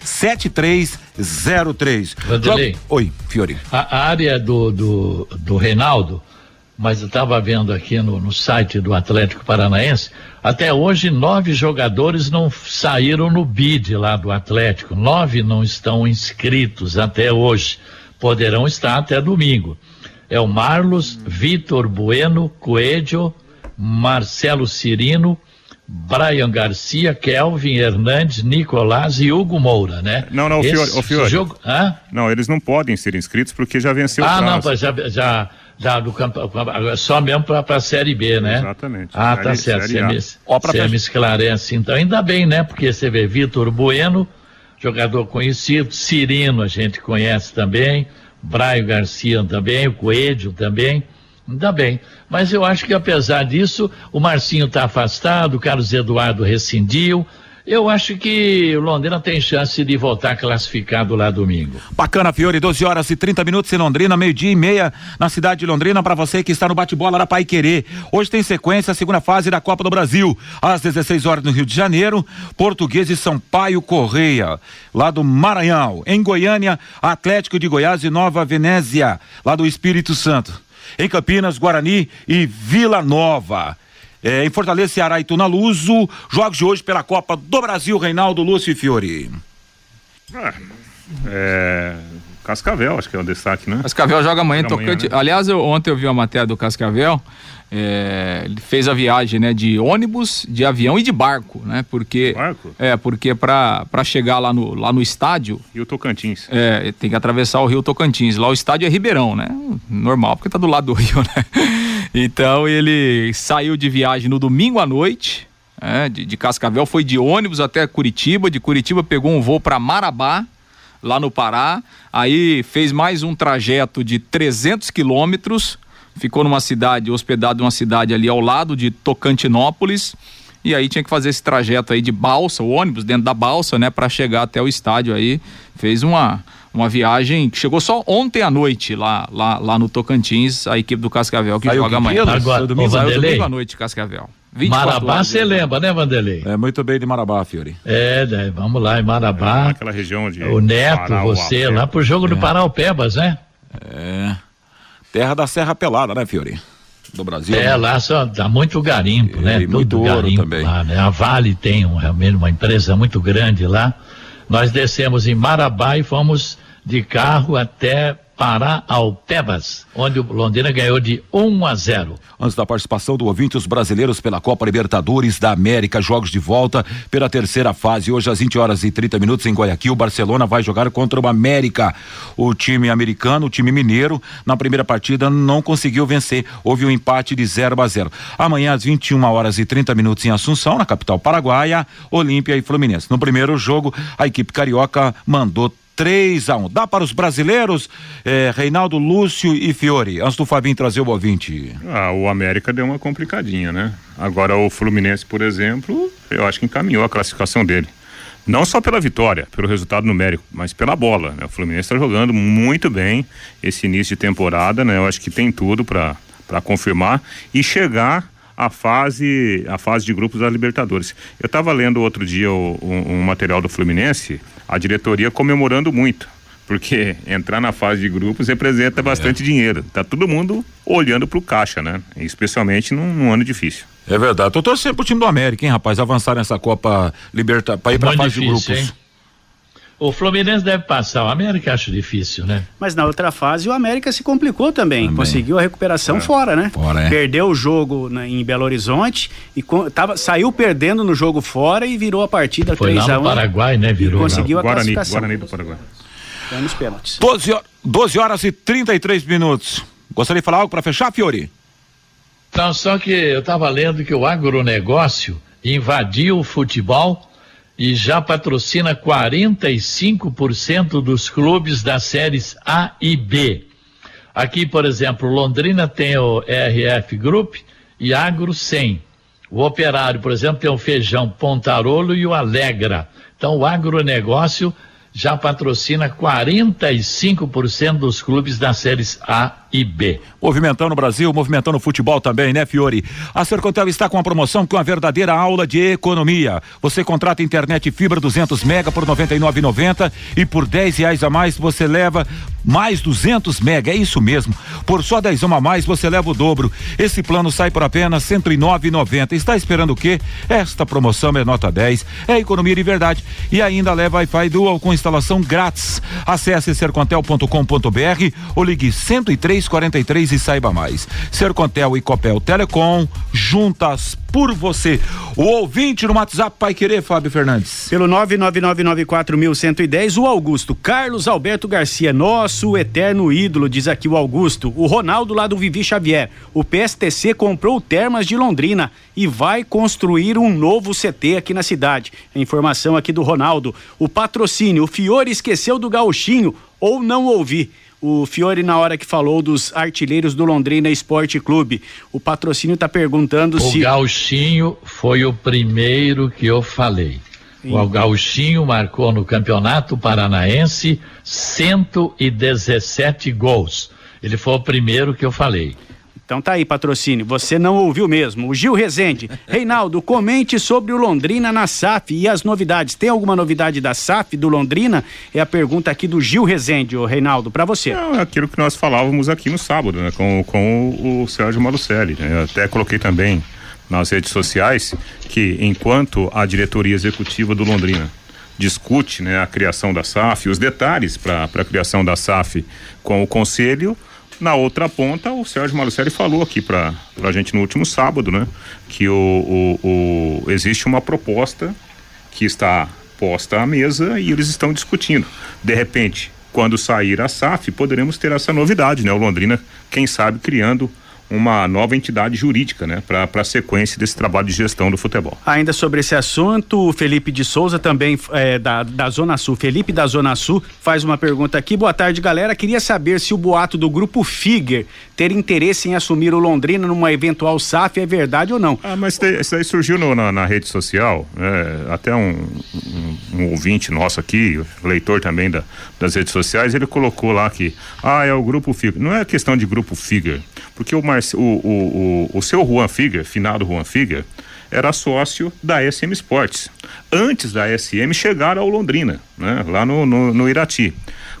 7303. Vanderlei. Oi, Fiori. A, a área do, do, do Reinaldo, mas eu estava vendo aqui no, no site do Atlético Paranaense, até hoje nove jogadores não saíram no bid lá do Atlético, nove não estão inscritos até hoje, poderão estar até domingo. É o Marlos, Vitor Bueno, Coelho, Marcelo Cirino, Brian Garcia, Kelvin Hernandes, Nicolás e Hugo Moura, né? Não, não, o Fiore. O Fiore. Jogo... Não, eles não podem ser inscritos porque já venceu ah, o prazo. Ah, não, já, já, já do campo, só mesmo para a Série B, né? Exatamente. Ah, tá certo. Você me, você me esclarece, então. Ainda bem, né? Porque você vê Vitor Bueno, jogador conhecido, Cirino a gente conhece também, Brian Garcia também, o Coelho também. Ainda bem. Mas eu acho que apesar disso, o Marcinho está afastado, o Carlos Eduardo rescindiu. Eu acho que Londrina tem chance de voltar classificado lá domingo. Bacana, Fiore, 12 horas e 30 minutos em Londrina, meio-dia e meia na cidade de Londrina, para você que está no bate-bola da Pai Querer. Hoje tem sequência a segunda fase da Copa do Brasil, às 16 horas no Rio de Janeiro, Português e Sampaio Correia, lá do Maranhão. Em Goiânia, Atlético de Goiás e Nova Venésia, lá do Espírito Santo em Campinas, Guarani e Vila Nova. É, em Fortaleza, Ceará e Tunaluso, jogos de hoje pela Copa do Brasil, Reinaldo Lúcio e Fiori. Ah, é, Cascavel, acho que é o destaque, né? Cascavel joga amanhã, joga amanhã né? Aliás, eu, ontem eu vi uma matéria do Cascavel. É, ele fez a viagem né, de ônibus, de avião e de barco, né? Porque barco? é porque para chegar lá no, lá no estádio Rio Tocantins. É, tem que atravessar o Rio Tocantins. Lá o estádio é Ribeirão, né? Normal, porque tá do lado do Rio, né? Então ele saiu de viagem no domingo à noite, é, de, de Cascavel, foi de ônibus até Curitiba, de Curitiba pegou um voo para Marabá, lá no Pará, aí fez mais um trajeto de 300 quilômetros ficou numa cidade, hospedado numa cidade ali ao lado de Tocantinópolis. E aí tinha que fazer esse trajeto aí de balsa, o ônibus dentro da balsa, né, para chegar até o estádio aí. Fez uma uma viagem que chegou só ontem à noite lá, lá, lá no Tocantins, a equipe do Cascavel que joga amanhã. Agora, domingo, domingo à noite, Cascavel. Marabá você lembra, né, Vanderlei? É muito bem de Marabá, Fiore. É, né, vamos lá em Marabá. É, aquela região de. O Neto, você, lá pro jogo é. do Paraupebas, né? É. Terra da Serra Pelada, né, Fiori? Do Brasil. É, né? lá só dá muito garimpo, né? E muito ouro garimpo também. Lá, né? A Vale tem um, realmente uma empresa muito grande lá. Nós descemos em Marabá e fomos de carro até Paraupebas, onde o Londrina ganhou de 1 a 0. Antes da participação do ouvinte, os brasileiros pela Copa Libertadores da América, jogos de volta pela terceira fase. Hoje às 20 horas e 30 minutos em Guayaquil, o Barcelona vai jogar contra o América. O time americano, o time mineiro, na primeira partida não conseguiu vencer. Houve um empate de 0 a 0. Amanhã às 21 horas e 30 minutos em Assunção, na capital paraguaia, Olímpia e Fluminense. No primeiro jogo, a equipe carioca mandou 3 a 1 Dá para os brasileiros, eh, Reinaldo Lúcio e Fiore, antes do Fabinho trazer o ouvinte. Ah, o América deu uma complicadinha, né? Agora o Fluminense, por exemplo, eu acho que encaminhou a classificação dele. Não só pela vitória, pelo resultado numérico, mas pela bola. Né? O Fluminense está jogando muito bem esse início de temporada, né? Eu acho que tem tudo para confirmar e chegar a fase a fase de grupos da Libertadores. Eu estava lendo outro dia o, um, um material do Fluminense, a diretoria comemorando muito porque entrar na fase de grupos representa bastante é. dinheiro. Tá todo mundo olhando para o caixa, né? Especialmente num, num, ano difícil. É verdade. Tô torcendo pro time do América, hein, rapaz? Avançar nessa Copa Libertadores, para ir para a fase difícil, de grupos. Hein? O Fluminense deve passar, o América acho difícil, né? Mas na outra fase o América se complicou também, também. conseguiu a recuperação é. fora, né? Fora, é. Perdeu o jogo na, em Belo Horizonte e tava, saiu perdendo no jogo fora e virou a partida 3 a 1. Foi Paraguai, né? Virou. conseguiu a Guarani, classificação. Guarani do Paraguai. Então, nos pênaltis. 12, 12 horas e 33 minutos. Gostaria de falar algo para fechar, Fiori? Não, só que eu estava lendo que o agronegócio invadiu o futebol e já patrocina 45% dos clubes das séries A e B. Aqui, por exemplo, Londrina tem o RF Group e Agro 100. O Operário, por exemplo, tem o Feijão Pontarolo e o Alegra. Então, o agronegócio já patrocina 45% dos clubes das séries A e B. Movimentando o Brasil, movimentando o futebol também, né, Fiore? A Sercontel está com uma promoção com uma verdadeira aula de economia. Você contrata internet fibra 200 mega por 99,90 e por 10 reais a mais você leva mais 200 mega. É isso mesmo. Por só 10 a mais você leva o dobro. Esse plano sai por apenas 109,90. Está esperando o quê? Esta promoção é nota 10, é economia de verdade e ainda leva Wi-Fi Dual com instalação grátis. Acesse sercontel.com.br ou ligue 103 43 e saiba mais. Sercontel e Copel Telecom, juntas por você. O ouvinte no WhatsApp Pai Querer, Fábio Fernandes. Pelo 999941110, o Augusto Carlos Alberto Garcia, nosso eterno ídolo, diz aqui o Augusto. O Ronaldo lá do Vivi Xavier. O PSTC comprou Termas de Londrina e vai construir um novo CT aqui na cidade. A informação aqui do Ronaldo. O patrocínio, o Fiore esqueceu do gauchinho ou não ouvi o Fiore na hora que falou dos artilheiros do Londrina Esporte Clube. O patrocínio está perguntando o se. O Gauchinho foi o primeiro que eu falei. Sim. O Gauchinho marcou no Campeonato Paranaense 117 gols. Ele foi o primeiro que eu falei. Então tá aí, patrocínio. Você não ouviu mesmo. O Gil Rezende. Reinaldo, comente sobre o Londrina na SAF e as novidades. Tem alguma novidade da SAF, do Londrina? É a pergunta aqui do Gil Rezende, o Reinaldo, para você. É aquilo que nós falávamos aqui no sábado, né? Com, com o, o Sérgio Malucelli. Né? Eu até coloquei também nas redes sociais que enquanto a diretoria executiva do Londrina discute né, a criação da SAF, os detalhes para a criação da SAF com o conselho, na outra ponta, o Sérgio Malucelli falou aqui para a gente no último sábado, né? Que o, o, o, existe uma proposta que está posta à mesa e eles estão discutindo. De repente, quando sair a SAF, poderemos ter essa novidade, né? O Londrina, quem sabe, criando uma nova entidade jurídica, né, para a sequência desse trabalho de gestão do futebol. Ainda sobre esse assunto, o Felipe de Souza também é, da, da Zona Sul. Felipe da Zona Sul faz uma pergunta aqui. Boa tarde, galera. Queria saber se o boato do grupo Figuer ter interesse em assumir o Londrina numa eventual SAF é verdade ou não. Ah, mas isso aí surgiu no, na, na, rede social, é, até um, um, um, ouvinte nosso aqui, leitor também da, das redes sociais, ele colocou lá que, ah, é o grupo Figuer. Não é questão de grupo Figuer, porque o o, o, o, o seu Juan Figa, finado Juan Figa, era sócio da SM Sports. Antes da SM chegar ao Londrina, né, lá no, no, no Irati.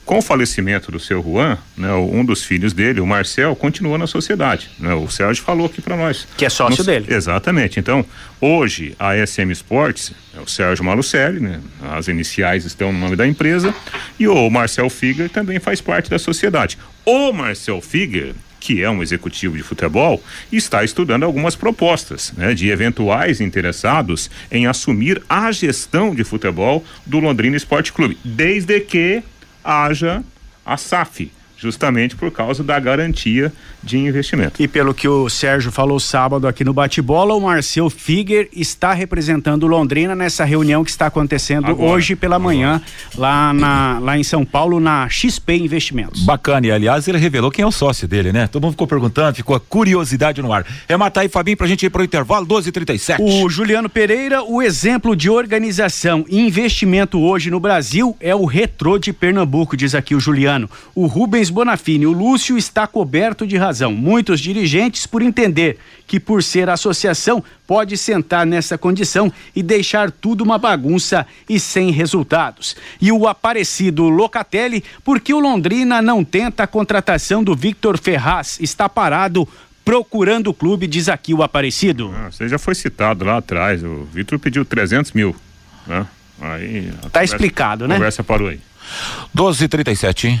Com o falecimento do seu Juan, né, um dos filhos dele, o Marcel, continuou na sociedade. Né, o Sérgio falou aqui para nós. Que é sócio Nos, dele. Exatamente. Então, hoje, a SM Sports, é o Sérgio Malucelli, né, as iniciais estão no nome da empresa, e o Marcel Figer também faz parte da sociedade. O Marcel Figer que é um executivo de futebol, está estudando algumas propostas né, de eventuais interessados em assumir a gestão de futebol do Londrina Esporte Clube, desde que haja a SAF, justamente por causa da garantia de investimento. E pelo que o Sérgio falou sábado aqui no Bate-Bola, o Marcel Figuer está representando Londrina nessa reunião que está acontecendo agora, hoje pela manhã lá, na, lá em São Paulo, na XP Investimentos. Bacana, e aliás ele revelou quem é o sócio dele, né? Todo mundo ficou perguntando, ficou a curiosidade no ar. É matar aí, Fabinho, pra gente ir pro intervalo, 12h37. O Juliano Pereira, o exemplo de organização e investimento hoje no Brasil é o Retrô de Pernambuco, diz aqui o Juliano. O Rubens Rubens Bonafini, o Lúcio está coberto de razão. Muitos dirigentes, por entender que por ser associação, pode sentar nessa condição e deixar tudo uma bagunça e sem resultados. E o aparecido Locatelli, porque o Londrina não tenta a contratação do Victor Ferraz, está parado procurando o clube, diz aqui o Aparecido. Ah, você já foi citado lá atrás, o Vitor pediu 300 mil, né? Aí. Tá explicado, né? A conversa parou aí. 12h37.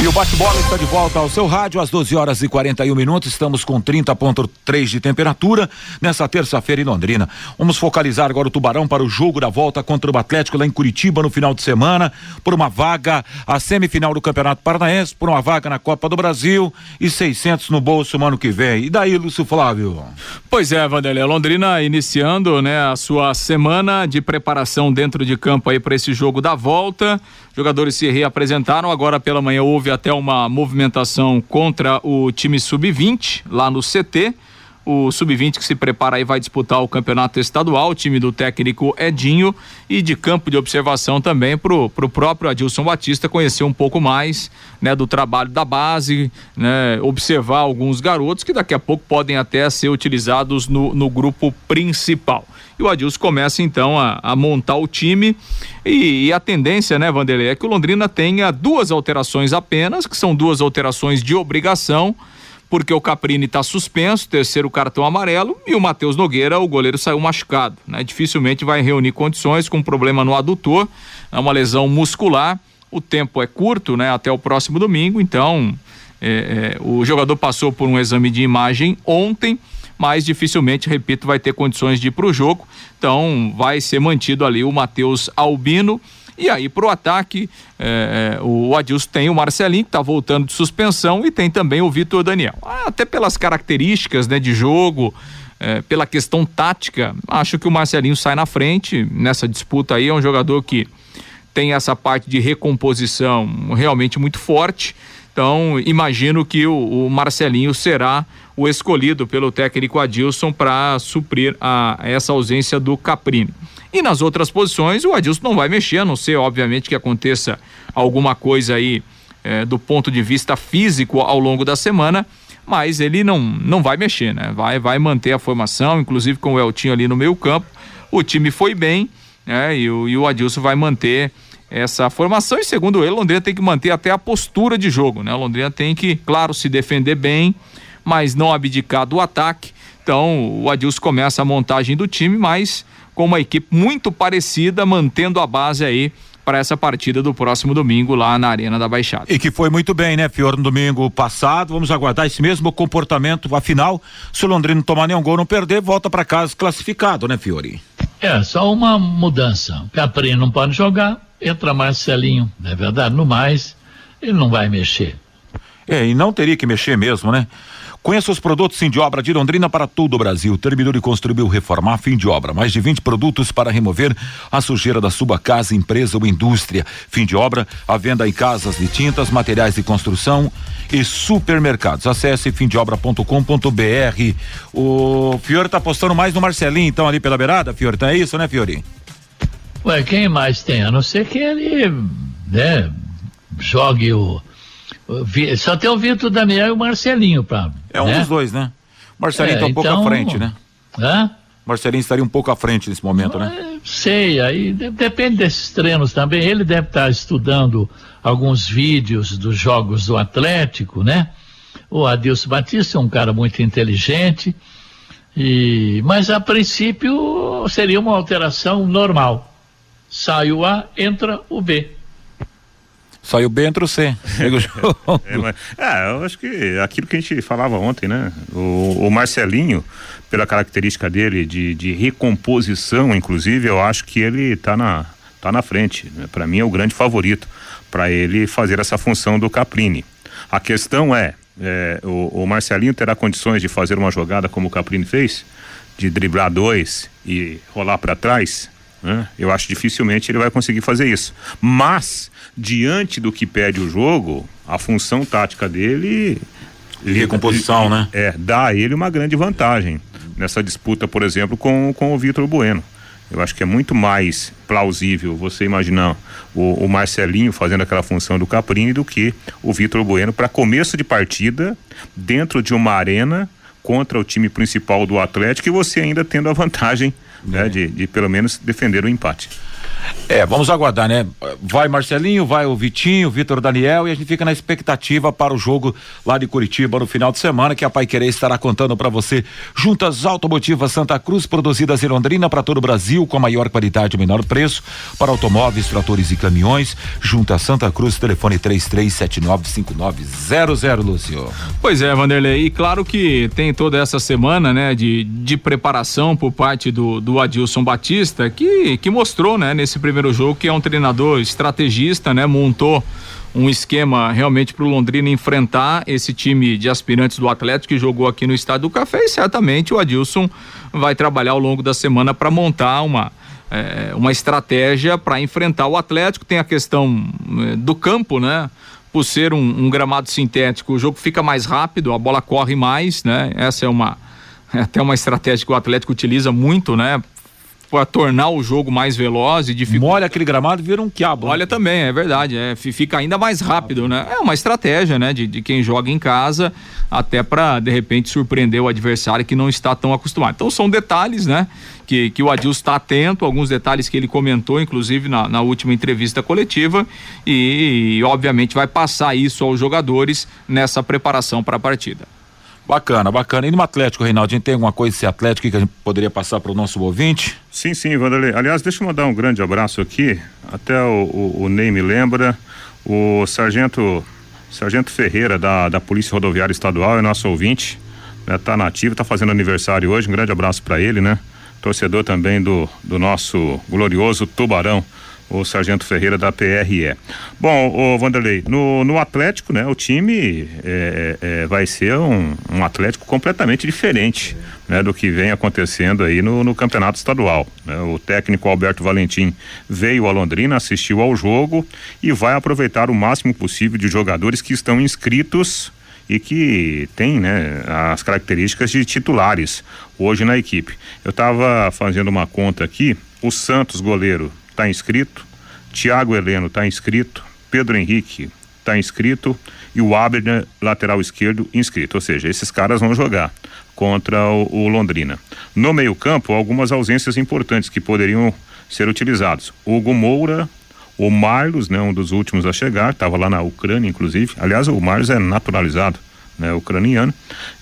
E o bate-bola está de volta ao seu rádio às 12 horas e 41 minutos. Estamos com 30,3 de temperatura nessa terça-feira em Londrina. Vamos focalizar agora o Tubarão para o jogo da volta contra o Atlético lá em Curitiba no final de semana, por uma vaga a semifinal do Campeonato Paranaense, por uma vaga na Copa do Brasil e 600 no bolso no ano que vem. E daí, Lúcio Flávio? Pois é, Vanderlei. Londrina iniciando, né, a sua semana de preparação dentro de campo aí para esse jogo da volta. Jogadores se reapresentaram. Agora pela manhã houve até uma movimentação contra o time sub-20 lá no CT. O sub-20 que se prepara aí vai disputar o campeonato estadual, o time do técnico Edinho e de campo de observação também pro, pro próprio Adilson Batista conhecer um pouco mais, né, do trabalho da base, né, observar alguns garotos que daqui a pouco podem até ser utilizados no, no grupo principal. E o Adilson começa então a, a montar o time e, e, a tendência, né, Vanderlei, é que o Londrina tenha duas alterações apenas, que são duas alterações de obrigação, porque o Caprini está suspenso, terceiro cartão amarelo, e o Matheus Nogueira, o goleiro, saiu machucado, né? Dificilmente vai reunir condições com um problema no adutor, é uma lesão muscular, o tempo é curto, né? Até o próximo domingo, então é, é, o jogador passou por um exame de imagem ontem, mas dificilmente, repito, vai ter condições de ir para o jogo. Então vai ser mantido ali o Matheus Albino. E aí, para o ataque, é, o Adilson tem o Marcelinho, que está voltando de suspensão, e tem também o Vitor Daniel. Até pelas características né, de jogo, é, pela questão tática, acho que o Marcelinho sai na frente nessa disputa aí. É um jogador que tem essa parte de recomposição realmente muito forte. Então, imagino que o, o Marcelinho será o escolhido pelo técnico Adilson para suprir a, essa ausência do Caprini. E nas outras posições, o Adilson não vai mexer, a não ser, obviamente, que aconteça alguma coisa aí é, do ponto de vista físico ao longo da semana, mas ele não, não vai mexer, né? Vai, vai manter a formação, inclusive com o Eltinho ali no meio campo. O time foi bem, né? E o, e o Adilson vai manter essa formação e segundo ele, Londrina tem que manter até a postura de jogo, né? Londrina tem que, claro, se defender bem, mas não abdicar do ataque. Então, o Adilson começa a montagem do time, mas com uma equipe muito parecida, mantendo a base aí para essa partida do próximo domingo lá na Arena da Baixada. E que foi muito bem, né, Fior, no domingo passado. Vamos aguardar esse mesmo comportamento. Afinal, se o Londrina não tomar nenhum gol, não perder, volta para casa classificado, né, Fiori? É, só uma mudança. O Capri não pode jogar, entra Marcelinho, não é verdade? No mais, ele não vai mexer. É, e não teria que mexer mesmo, né? Conheça os produtos fim de obra de Londrina para todo o Brasil. Terminou de construir ou reformar fim de obra. Mais de 20 produtos para remover a sujeira da sua casa, empresa ou indústria. Fim de obra, a venda em casas de tintas, materiais de construção e supermercados. Acesse fimdeobra.com.br. O Fiore tá apostando mais no Marcelinho, então, ali pela beirada, Fiore, então é isso, né, Fiore? Ué, quem mais tem? A não ser que ele, né, jogue o só tem o Vitor Daniel e o Marcelinho para. É um né? dos dois, né? Marcelinho está é, um pouco então... à frente, né? Hã? Marcelinho estaria um pouco à frente nesse momento, né? Sei, aí depende desses treinos também. Ele deve estar estudando alguns vídeos dos jogos do Atlético, né? O Adilson Batista é um cara muito inteligente, e mas a princípio seria uma alteração normal. Sai o A, entra o B. Saiu B, entra o C. é, mas, é, eu acho que aquilo que a gente falava ontem, né? O, o Marcelinho, pela característica dele de, de, recomposição, inclusive, eu acho que ele está na, tá na frente. Né? Para mim é o grande favorito para ele fazer essa função do Caprini. A questão é, é o, o, Marcelinho terá condições de fazer uma jogada como o Caprini fez? De driblar dois e rolar para trás? Né? Eu acho dificilmente ele vai conseguir fazer isso. Mas diante do que pede o jogo, a função tática dele. Recomposição, né? É, dá a ele uma grande vantagem nessa disputa, por exemplo, com, com o Vitor Bueno. Eu acho que é muito mais plausível você imaginar o, o Marcelinho fazendo aquela função do Caprini do que o Vitor Bueno para começo de partida dentro de uma arena contra o time principal do Atlético e você ainda tendo a vantagem né, de, de pelo menos defender o empate. É, vamos aguardar, né? Vai Marcelinho, vai o Vitinho, Vitor Daniel e a gente fica na expectativa para o jogo lá de Curitiba no final de semana que a Pai Querer estará contando para você. Juntas Automotivas Santa Cruz, produzidas em Londrina para todo o Brasil com a maior qualidade e menor preço para automóveis, tratores e caminhões. Junta Santa Cruz, telefone 33795900, Lúcio. Pois é, Vanderlei, e claro que tem toda essa semana, né, de, de preparação por parte do, do Adilson Batista que, que mostrou, né, nesse nesse primeiro jogo, que é um treinador estrategista, né? Montou um esquema realmente para o Londrina enfrentar esse time de aspirantes do Atlético que jogou aqui no Estádio do Café e certamente o Adilson vai trabalhar ao longo da semana para montar uma é, uma estratégia para enfrentar o Atlético. Tem a questão é, do campo, né? Por ser um, um, gramado sintético, o jogo fica mais rápido, a bola corre mais, né? Essa é uma é até uma estratégia que o Atlético utiliza muito, né? Para tornar o jogo mais veloz e dificultar. Molha aquele gramado vira um quiabo. Olha também, é verdade. É, fica ainda mais rápido, né? É uma estratégia, né? De, de quem joga em casa, até para de repente surpreender o adversário que não está tão acostumado. Então são detalhes, né? Que, que o Adilson está atento, alguns detalhes que ele comentou, inclusive na, na última entrevista coletiva, e, e obviamente vai passar isso aos jogadores nessa preparação para a partida. Bacana, bacana. E no Atlético, gente tem alguma coisa desse Atlético que a gente poderia passar para o nosso ouvinte? Sim, sim, Vanderlei. Aliás, deixa eu mandar um grande abraço aqui. Até o, o, o Ney me lembra. O Sargento, Sargento Ferreira, da, da Polícia Rodoviária Estadual, é nosso ouvinte. Né, tá nativo, tá fazendo aniversário hoje. Um grande abraço para ele, né? Torcedor também do, do nosso glorioso Tubarão o Sargento Ferreira da PRE. Bom, o Vanderlei, no, no Atlético, né, o time é, é, é, vai ser um, um Atlético completamente diferente né, do que vem acontecendo aí no, no campeonato estadual. Né? O técnico Alberto Valentim veio a Londrina, assistiu ao jogo e vai aproveitar o máximo possível de jogadores que estão inscritos e que tem né, as características de titulares hoje na equipe. Eu estava fazendo uma conta aqui, o Santos goleiro está inscrito, Thiago Heleno está inscrito, Pedro Henrique está inscrito e o Abner, lateral esquerdo, inscrito. Ou seja, esses caras vão jogar contra o, o Londrina. No meio-campo, algumas ausências importantes que poderiam ser utilizados. Hugo Moura, o Marlos, né, um dos últimos a chegar, estava lá na Ucrânia, inclusive. Aliás, o Marlos é naturalizado, né, ucraniano,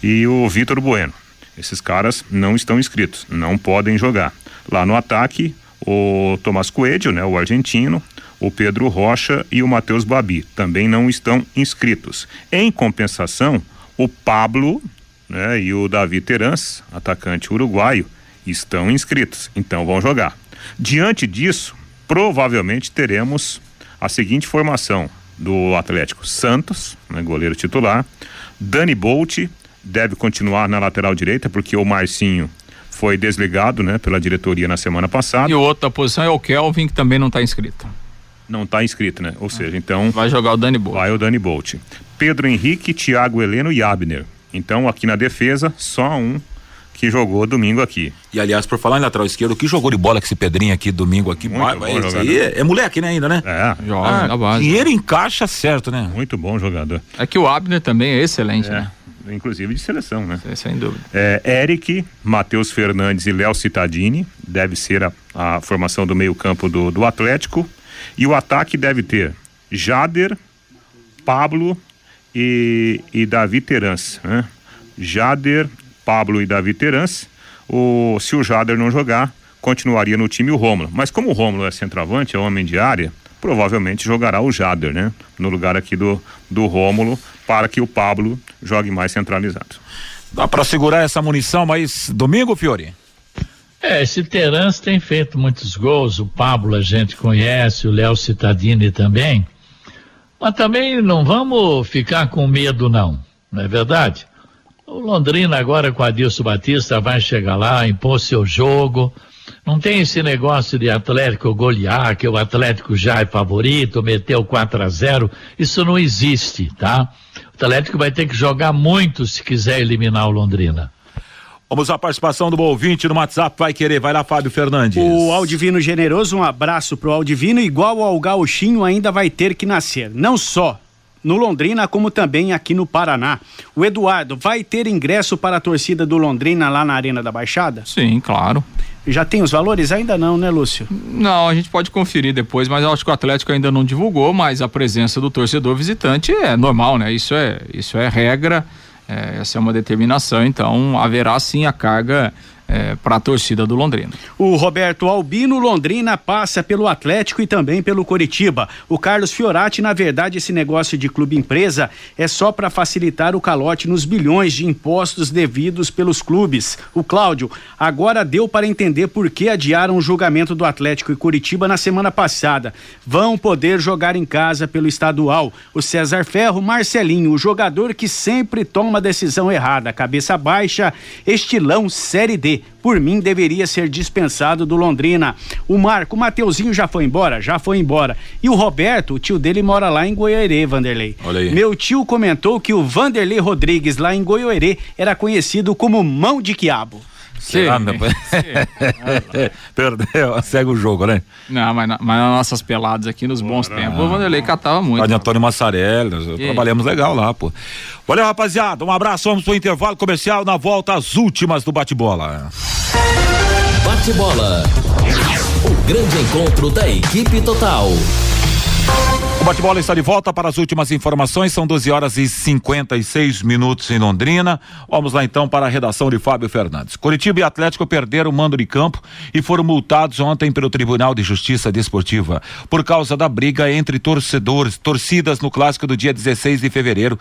e o Vitor Bueno. Esses caras não estão inscritos, não podem jogar. Lá no ataque, o Tomás Coelho, né, o argentino, o Pedro Rocha e o Matheus Babi também não estão inscritos. Em compensação, o Pablo né, e o Davi Terans, atacante uruguaio, estão inscritos, então vão jogar. Diante disso, provavelmente teremos a seguinte formação do Atlético: Santos, né, goleiro titular, Dani Bolt deve continuar na lateral direita porque o Marcinho foi desligado, né, pela diretoria na semana passada. E o outro da posição é o Kelvin, que também não está inscrito. Não está inscrito, né? Ou seja, então. Vai jogar o Dani Bolt. Vai o Dani Bolt. Pedro Henrique, Thiago Heleno e Abner. Então, aqui na defesa, só um que jogou domingo aqui. E aliás, por falar em lateral esquerdo, que jogou de bola que esse Pedrinho aqui domingo aqui, Muito bom aí é, é, moleque, né, ainda, né? É. Joga ah, na base. Dinheiro encaixa certo, né? Muito bom jogador. É que o Abner também é excelente, é. né? Inclusive de seleção, né? Sem dúvida. É, Eric, Matheus Fernandes e Léo Cittadini, deve ser a, a formação do meio-campo do, do Atlético. E o ataque deve ter Jader, Pablo e, e Davi Terans. Né? Jader, Pablo e Davi Terans. O, se o Jader não jogar, continuaria no time o Rômulo. Mas como o Rômulo é centroavante, é homem de área, provavelmente jogará o Jader, né? No lugar aqui do, do Rômulo, para que o Pablo jogue mais centralizado. Dá para segurar essa munição, mas domingo, Fiore? É, esse Terence tem feito muitos gols, o Pablo a gente conhece, o Léo Cittadini também. Mas também não vamos ficar com medo, não, não é verdade? O Londrina agora com a Adilson Batista vai chegar lá, impor seu jogo, não tem esse negócio de Atlético golear, que o Atlético já é favorito, meteu 4 a 0 Isso não existe, tá? O Atlético vai ter que jogar muito se quiser eliminar o Londrina. Vamos à participação do ouvinte no WhatsApp, vai querer, vai lá, Fábio Fernandes. O Aldivino Generoso, um abraço pro Aldivino, igual ao Gauchinho ainda vai ter que nascer. Não só no Londrina, como também aqui no Paraná. O Eduardo, vai ter ingresso para a torcida do Londrina lá na Arena da Baixada? Sim, claro. Já tem os valores? Ainda não, né, Lúcio? Não, a gente pode conferir depois, mas eu acho que o Atlético ainda não divulgou, mas a presença do torcedor visitante é normal, né? Isso é, isso é regra, é, essa é uma determinação, então haverá sim a carga é, para a torcida do Londrina. O Roberto Albino Londrina passa pelo Atlético e também pelo Coritiba. O Carlos Fiorati, na verdade, esse negócio de clube empresa é só para facilitar o calote nos bilhões de impostos devidos pelos clubes. O Cláudio, agora deu para entender por que adiaram o julgamento do Atlético e Coritiba na semana passada. Vão poder jogar em casa pelo estadual. O César Ferro, Marcelinho, o jogador que sempre toma decisão errada, cabeça baixa, estilão Série D por mim, deveria ser dispensado do Londrina. O Marco, o Mateuzinho já foi embora? Já foi embora. E o Roberto, o tio dele mora lá em Goiôerê, Vanderlei. Olha aí. Meu tio comentou que o Vanderlei Rodrigues, lá em Goiôerê, era conhecido como mão de quiabo. Será, meu pai? Perdeu, segue o jogo, né? Não, mas, na, mas nas nossas peladas aqui nos bons tempos, o Vanderlei catava muito. Padre Antônio Massarelli, trabalhamos legal lá, pô. Valeu, rapaziada, um abraço, vamos pro intervalo comercial, na volta as últimas do bate-bola. Bate-bola. O grande encontro da equipe total. Bate-bola está de volta para as últimas informações. São 12 horas e 56 minutos em Londrina. Vamos lá então para a redação de Fábio Fernandes. Curitiba e Atlético perderam o mando de campo e foram multados ontem pelo Tribunal de Justiça Desportiva por causa da briga entre torcedores, torcidas no clássico do dia 16 de fevereiro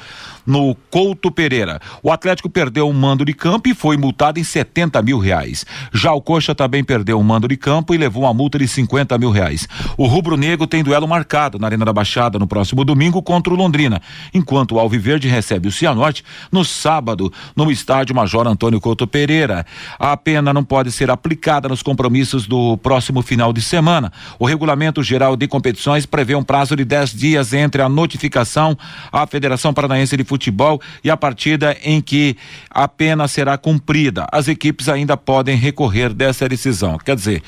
no Couto Pereira. O Atlético perdeu o mando de campo e foi multado em 70 mil reais. Já o Coxa também perdeu o mando de campo e levou uma multa de 50 mil reais. O Rubro Negro tem duelo marcado na Arena da Baixada no próximo domingo contra o Londrina, enquanto o Alviverde recebe o Cianorte no sábado no estádio Major Antônio Couto Pereira. A pena não pode ser aplicada nos compromissos do próximo final de semana. O regulamento geral de competições prevê um prazo de 10 dias entre a notificação à Federação Paranaense de Futebol e a partida em que a pena será cumprida. As equipes ainda podem recorrer dessa decisão. Quer dizer,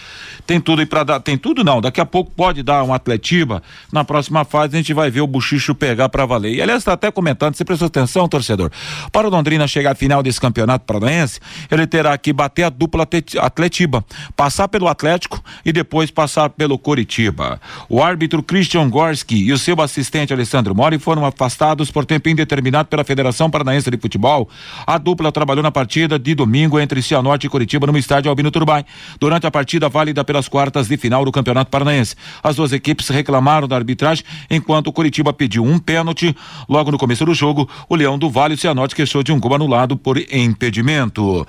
tem tudo aí para dar, tem tudo não, daqui a pouco pode dar um atletiba na próxima fase a gente vai ver o buchicho pegar para valer. E aliás, está até comentando, você prestou atenção, torcedor? Para o Londrina chegar à final desse campeonato paranaense, ele terá que bater a dupla Atletiba, passar pelo Atlético e depois passar pelo Coritiba. O árbitro Christian Gorski e o seu assistente Alessandro Mori foram afastados por tempo indeterminado pela Federação Paranaense de Futebol. A dupla trabalhou na partida de domingo entre Cianorte e Coritiba no estádio Albino Turbay, durante a partida válida pelas quartas de final do Campeonato Paranaense. As duas equipes reclamaram da arbitragem enquanto o Curitiba pediu um pênalti. Logo no começo do jogo, o Leão do Vale, o Cianorte, queixou de um gol anulado por impedimento.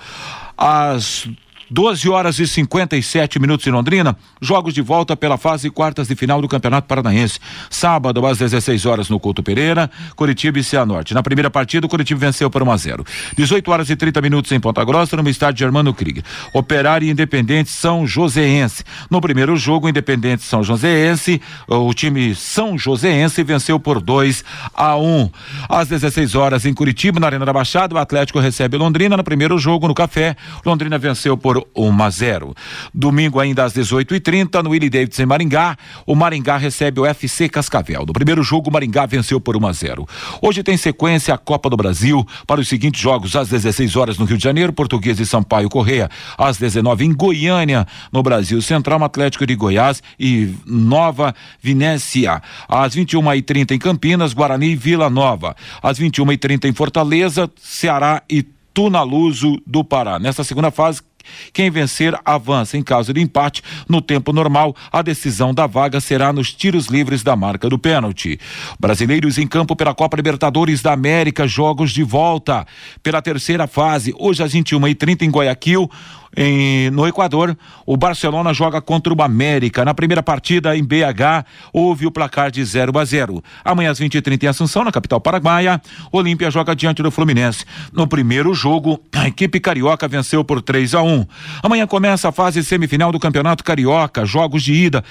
As 12 horas e 57 minutos em Londrina. Jogos de volta pela fase quartas de final do Campeonato Paranaense. Sábado, às 16 horas, no Couto Pereira, Curitiba e Cianorte. Na primeira partida, o Curitiba venceu por 1 a 0. 18 horas e 30 minutos em Ponta Grossa, no estádio Germano Krieger. Operário Independente São Joséense. No primeiro jogo, Independente São Joséense, o time São Joséense venceu por 2 a 1. Às 16 horas em Curitiba, na Arena da Baixada, o Atlético recebe Londrina. No primeiro jogo, no Café, Londrina venceu por 1 a 0. Domingo, ainda às 18h30, no Willie Davidson em Maringá, o Maringá recebe o FC Cascavel. No primeiro jogo, o Maringá venceu por 1 a 0. Hoje tem sequência a Copa do Brasil para os seguintes jogos: às 16 horas no Rio de Janeiro, Português e Sampaio Correia, às 19 em Goiânia, no Brasil Central, Atlético de Goiás e Nova Vinécia. Às 21h30 em Campinas, Guarani e Vila Nova. Às 21h30 em Fortaleza, Ceará e Tunaluso do Pará. Nesta segunda fase, quem vencer avança. Em caso de empate, no tempo normal, a decisão da vaga será nos tiros livres da marca do pênalti. Brasileiros em campo pela Copa Libertadores da América, jogos de volta. Pela terceira fase, hoje às 21h30 em Guayaquil, Em, no Equador, o Barcelona joga contra o América. Na primeira partida em BH, houve o placar de 0 a 0. Amanhã às 20h30 em Assunção, na capital paraguaia, Olímpia joga diante do Fluminense. No primeiro jogo, a equipe carioca venceu por 3 a 1. Amanhã começa a fase semifinal do Campeonato Carioca, jogos de ida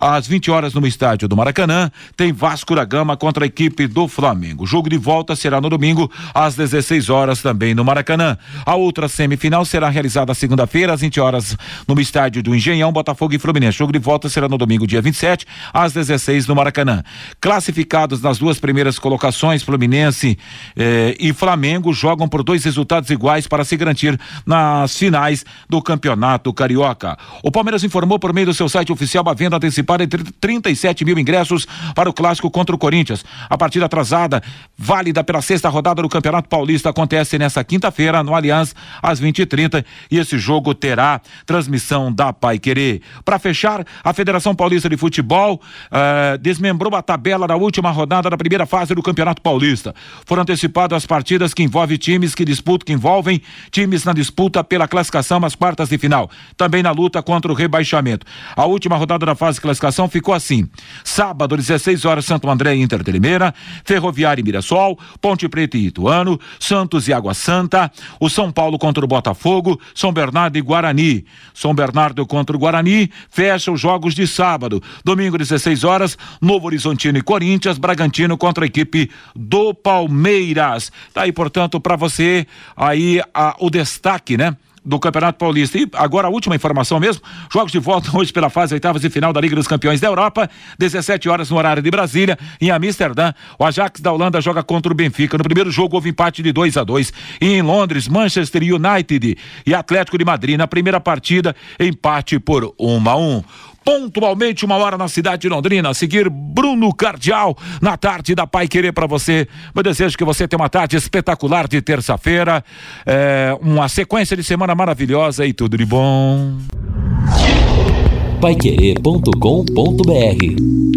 às 20 horas no estádio do Maracanã. Tem Vasco da Gama contra a equipe do Flamengo. O jogo de volta será no domingo às 16 horas também no Maracanã. A outra semifinal será realizada segunda-feira às 20 horas no estádio do Engenhão, Botafogo e Fluminense. O jogo de volta será no domingo, dia 27, às 16 no Maracanã. Classificados nas duas primeiras colocações, Fluminense eh, e Flamengo jogam por dois resultados iguais para se garantir nas finais do Campeonato Carioca. O Palmeiras informou por meio do seu site oficial a venda antecipada de 37 mil ingressos para o clássico contra o Corinthians. A partida atrasada, válida pela sexta rodada do Campeonato Paulista, acontece nessa quinta-feira no Allianz às 20h30 e esse jogo terá transmissão da Pai Querer. Para fechar, a Federação Paulista de Futebol eh, desmembrou a tabela da última rodada da primeira fase do Campeonato Paulista. Foram antecipadas as partidas que envolvem times que disputam, que envolvem times na disputa pela classificação às quartas de final, também na luta contra o rebaixamento. A última rodada da fase de classificação ficou assim: sábado, 16 horas, Santo André e Inter de Limeira, Ferroviária e Mirassol, Ponte Preta e Ituano, Santos e Água Santa, o São Paulo contra o Botafogo, São Bernardo e Guarani. São Bernardo contra o Guarani, fecha os jogos de sábado. Domingo, 16 horas, Novo Horizontino e Corinthians, Bragantino contra a equipe do Palmeiras. Tá aí, portanto, para você aí a, o destaque, né? Do Campeonato Paulista. E agora a última informação mesmo: jogos de volta hoje pela fase oitavas e final da Liga dos Campeões da Europa, 17 horas no horário de Brasília, em Amsterdã. O Ajax da Holanda joga contra o Benfica. No primeiro jogo houve empate de 2 a 2 E em Londres, Manchester United e Atlético de Madrid. Na primeira partida, empate por 1 a 1 pontualmente uma hora na cidade de Londrina. A seguir, Bruno Cardial na tarde da Pai Querer para você. Eu desejo que você tenha uma tarde espetacular de terça-feira, é, uma sequência de semana maravilhosa e tudo de bom. Paiquerê.com.br